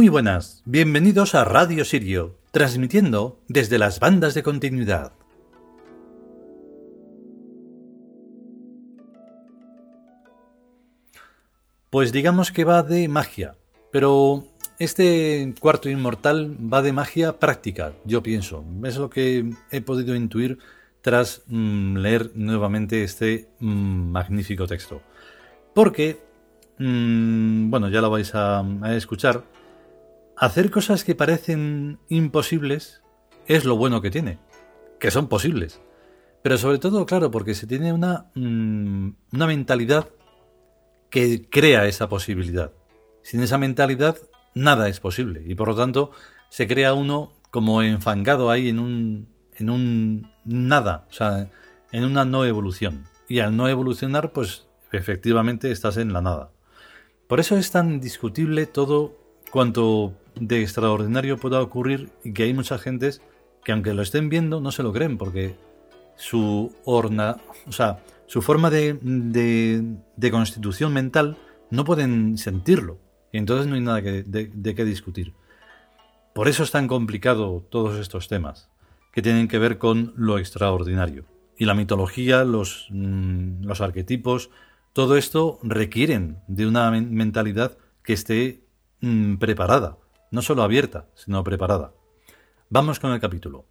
Muy buenas, bienvenidos a Radio Sirio, transmitiendo desde las bandas de continuidad. Pues digamos que va de magia, pero este cuarto inmortal va de magia práctica, yo pienso. Es lo que he podido intuir tras mm, leer nuevamente este mm, magnífico texto. Porque, mm, bueno, ya lo vais a escuchar, Hacer cosas que parecen imposibles es lo bueno que tiene, que son posibles. Pero sobre todo, claro, porque se tiene una, mm, una mentalidad que crea esa posibilidad. Sin esa mentalidad, nada es posible. Y por lo tanto, se crea uno como enfangado ahí en un, en un nada, o sea, en una no evolución. Y al no evolucionar, pues efectivamente estás en la nada. Por eso es tan discutible todo cuanto de extraordinario pueda ocurrir y que hay muchas gentes que aunque lo estén viendo no se lo creen porque su orna, o sea, su forma de, de, constitución mental no pueden sentirlo y entonces no hay nada que, de, qué discutir. Por eso es tan complicado todos estos temas que tienen que ver con lo extraordinario. Y la mitología, los, mm, los arquetipos, todo esto requieren de una mentalidad que esté mm, preparada no solo abierta, sino preparada. Vamos con el capítulo.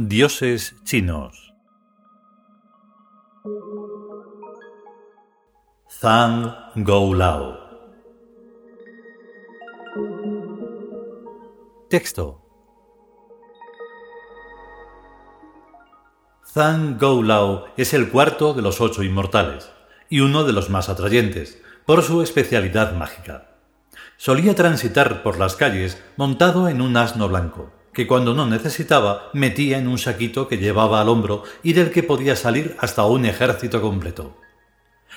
Dioses chinos. Zhang Gou-Lao. Texto. Zhang Gou-Lao es el cuarto de los ocho inmortales y uno de los más atrayentes, por su especialidad mágica. Solía transitar por las calles montado en un asno blanco que cuando no necesitaba metía en un saquito que llevaba al hombro y del que podía salir hasta un ejército completo.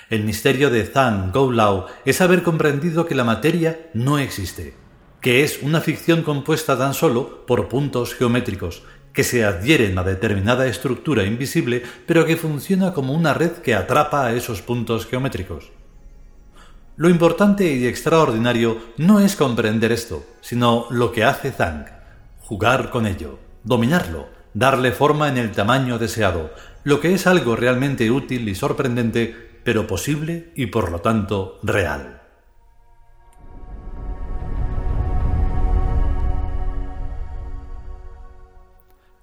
El misterio de Zhang Gou-Lao es haber comprendido que la materia no existe, que es una ficción compuesta tan solo por puntos geométricos que se adhieren a determinada estructura invisible, pero que funciona como una red que atrapa a esos puntos geométricos. Lo importante y extraordinario no es comprender esto, sino lo que hace Zhang jugar con ello, dominarlo, darle forma en el tamaño deseado, lo que es algo realmente útil y sorprendente, pero posible y por lo tanto real.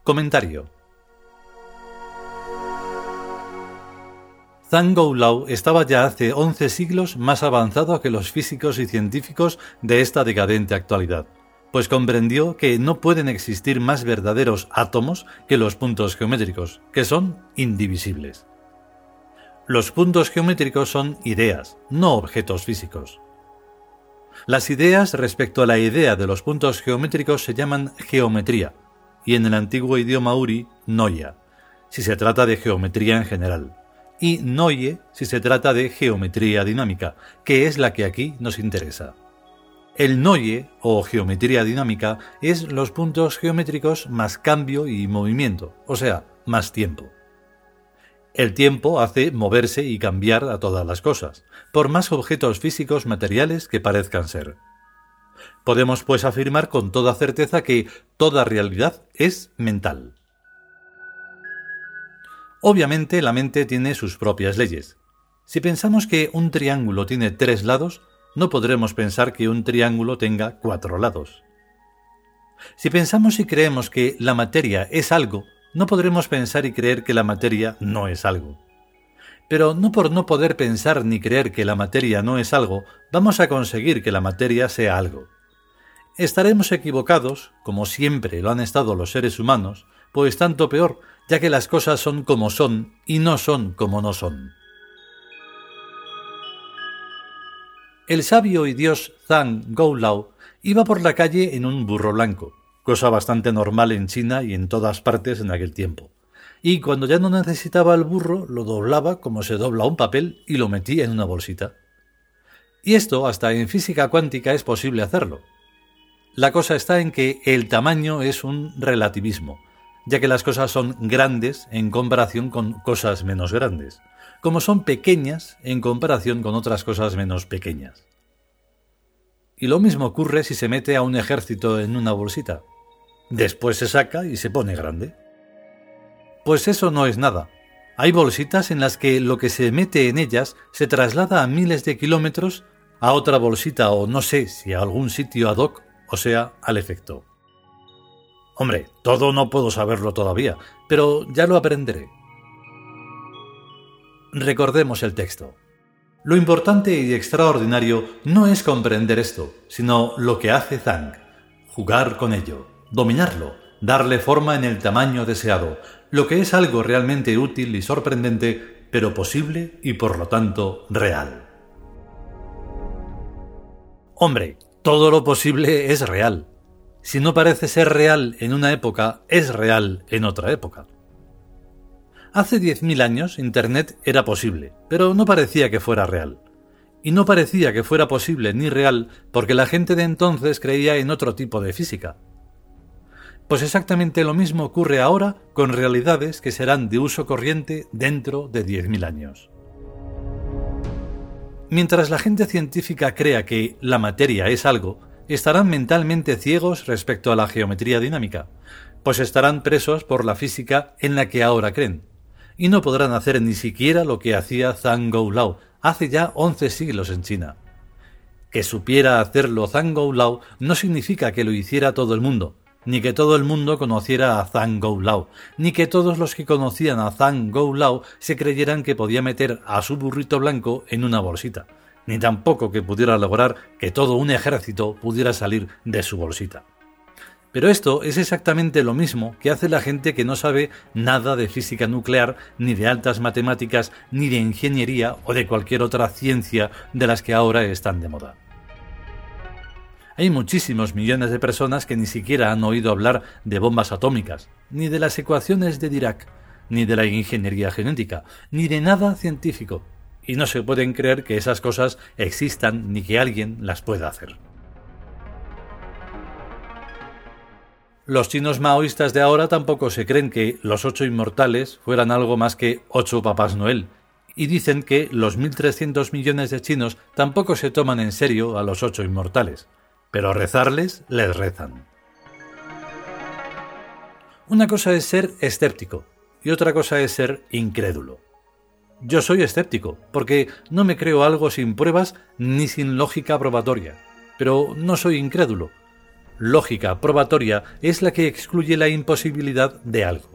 Comentario Zhang estaba ya hace 11 siglos más avanzado que los físicos y científicos de esta decadente actualidad pues comprendió que no pueden existir más verdaderos átomos que los puntos geométricos, que son indivisibles. Los puntos geométricos son ideas, no objetos físicos. Las ideas respecto a la idea de los puntos geométricos se llaman geometría, y en el antiguo idioma uri, noia, si se trata de geometría en general, y noie si se trata de geometría dinámica, que es la que aquí nos interesa. El noye, o geometría dinámica, es los puntos geométricos más cambio y movimiento, o sea, más tiempo. El tiempo hace moverse y cambiar a todas las cosas, por más objetos físicos materiales que parezcan ser. Podemos pues afirmar con toda certeza que toda realidad es mental. Obviamente la mente tiene sus propias leyes. Si pensamos que un triángulo tiene tres lados, no podremos pensar que un triángulo tenga cuatro lados. Si pensamos y creemos que la materia es algo, no podremos pensar y creer que la materia no es algo. Pero no por no poder pensar ni creer que la materia no es algo, vamos a conseguir que la materia sea algo. Estaremos equivocados, como siempre lo han estado los seres humanos, pues tanto peor, ya que las cosas son como son y no son como no son. El sabio y dios Zhang Goulao iba por la calle en un burro blanco, cosa bastante normal en China y en todas partes en aquel tiempo y cuando ya no necesitaba el burro lo doblaba como se dobla un papel y lo metía en una bolsita. Y esto hasta en física cuántica es posible hacerlo. La cosa está en que el tamaño es un relativismo, ya que las cosas son grandes en comparación con cosas menos grandes, como son pequeñas en comparación con otras cosas menos pequeñas. Y lo mismo ocurre si se mete a un ejército en una bolsita. Después se saca y se pone grande. Pues eso no es nada. Hay bolsitas en las que lo que se mete en ellas se traslada a miles de kilómetros a otra bolsita o no sé si a algún sitio ad hoc, o sea, al efecto. Hombre, todo no puedo saberlo todavía, pero ya lo aprenderé. Recordemos el texto. Lo importante y extraordinario no es comprender esto, sino lo que hace Zhang, jugar con ello, dominarlo, darle forma en el tamaño deseado, lo que es algo realmente útil y sorprendente, pero posible y por lo tanto real. Hombre, todo lo posible es real. Si no parece ser real en una época, es real en otra época. Hace 10.000 años Internet era posible, pero no parecía que fuera real. Y no parecía que fuera posible ni real porque la gente de entonces creía en otro tipo de física, pues exactamente lo mismo ocurre ahora con realidades que serán de uso corriente dentro de 10.000 años. Mientras la gente científica crea que la materia es algo, estarán mentalmente ciegos respecto a la geometría dinámica, pues estarán presos por la física en la que ahora creen, y no podrán hacer ni siquiera lo que hacía Zhang Goulao hace ya 11 siglos en China. Que supiera hacerlo Zhang Goulao no significa que lo hiciera todo el mundo, ni que todo el mundo conociera a Zhang Goulao, ni que todos los que conocían a Zhang Goulao se creyeran que podía meter a su burrito blanco en una bolsita, ni tampoco que pudiera lograr que todo un ejército pudiera salir de su bolsita. Pero esto es exactamente lo mismo que hace la gente que no sabe nada de física nuclear, ni de altas matemáticas, ni de ingeniería o de cualquier otra ciencia de las que ahora están de moda. Hay muchísimos millones de personas que ni siquiera han oído hablar de bombas atómicas, ni de las ecuaciones de Dirac, ni de la ingeniería genética, ni de nada científico, y no se pueden creer que esas cosas existan ni que alguien las pueda hacer. Los chinos maoístas de ahora tampoco se creen que los ocho inmortales fueran algo más que ocho papás Noel, y dicen que los 1.300 millones de chinos tampoco se toman en serio a los ocho inmortales pero rezarles les rezan. Una cosa es ser escéptico y otra cosa es ser incrédulo. Yo soy escéptico, porque no me creo algo sin pruebas ni sin lógica probatoria, pero no soy incrédulo. Lógica probatoria es la que excluye la imposibilidad de algo.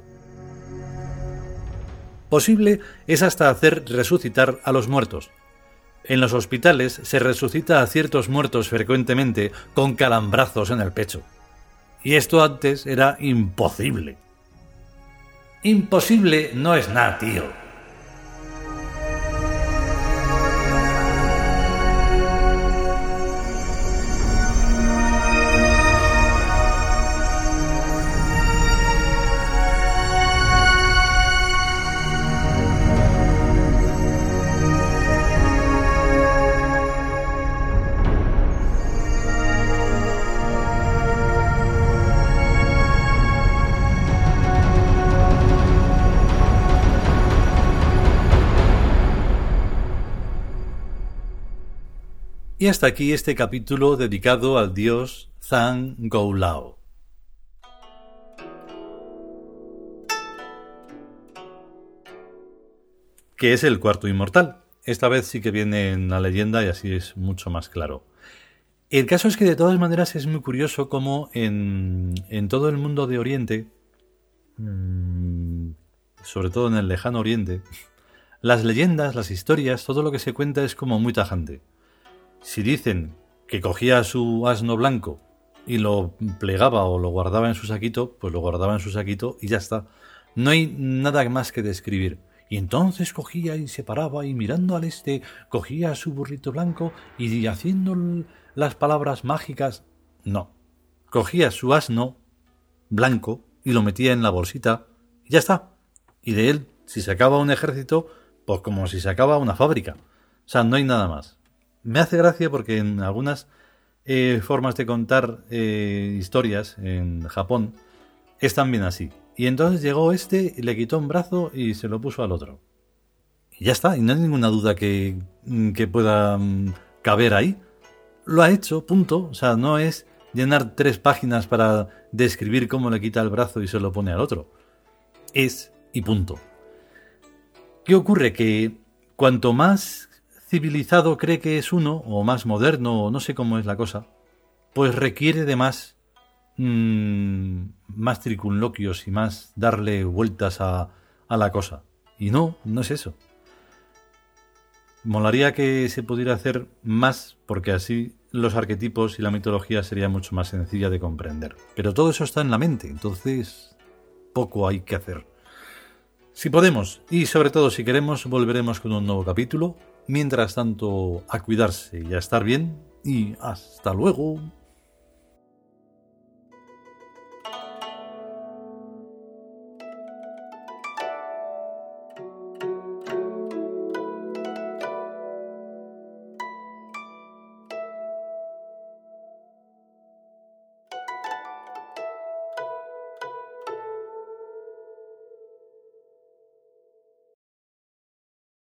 Posible es hasta hacer resucitar a los muertos, en los hospitales se resucita a ciertos muertos frecuentemente con calambrazos en el pecho. Y esto antes era imposible. Imposible no es nada, tío. Y hasta aquí este capítulo dedicado al dios Zhang Goulao. que es el cuarto inmortal. Esta vez sí que viene en la leyenda y así es mucho más claro. El caso es que de todas maneras es muy curioso cómo en, en todo el mundo de Oriente mm, sobre todo en el lejano oriente, las leyendas, las historias, todo lo que se cuenta es como muy tajante. Si dicen que cogía su asno blanco y lo plegaba o lo guardaba en su saquito, pues lo guardaba en su saquito y ya está. No hay nada más que describir. Y entonces cogía y se paraba y mirando al este, cogía su burrito blanco y haciendo las palabras mágicas. No. Cogía su asno blanco y lo metía en la bolsita y ya está. Y de él, si sacaba un ejército, pues como si sacaba una fábrica. O sea, no hay nada más. Me hace gracia porque en algunas eh, formas de contar eh, historias en Japón es también así. Y entonces llegó este le quitó un brazo y se lo puso al otro. Y ya está, y no hay ninguna duda que, mm, que pueda mm, caber ahí. Lo ha hecho, punto. O sea, no es llenar tres páginas para describir cómo le quita el brazo y se lo pone al otro. Es y punto. ¿Qué ocurre? Que cuanto más civilizado cree que es uno, o más moderno, o no sé cómo es la cosa, pues requiere de más, mmm, más tricunloquios y más darle vueltas a, a la cosa. Y no, no es eso. Molaría que se pudiera hacer más, porque así los arquetipos y la mitología sería mucho más sencilla de comprender. Pero todo eso está en la mente, entonces poco hay que hacer. Si podemos, y sobre todo si queremos, volveremos con un nuevo capítulo Mientras tanto, a cuidarse y a estar bien. Y hasta luego.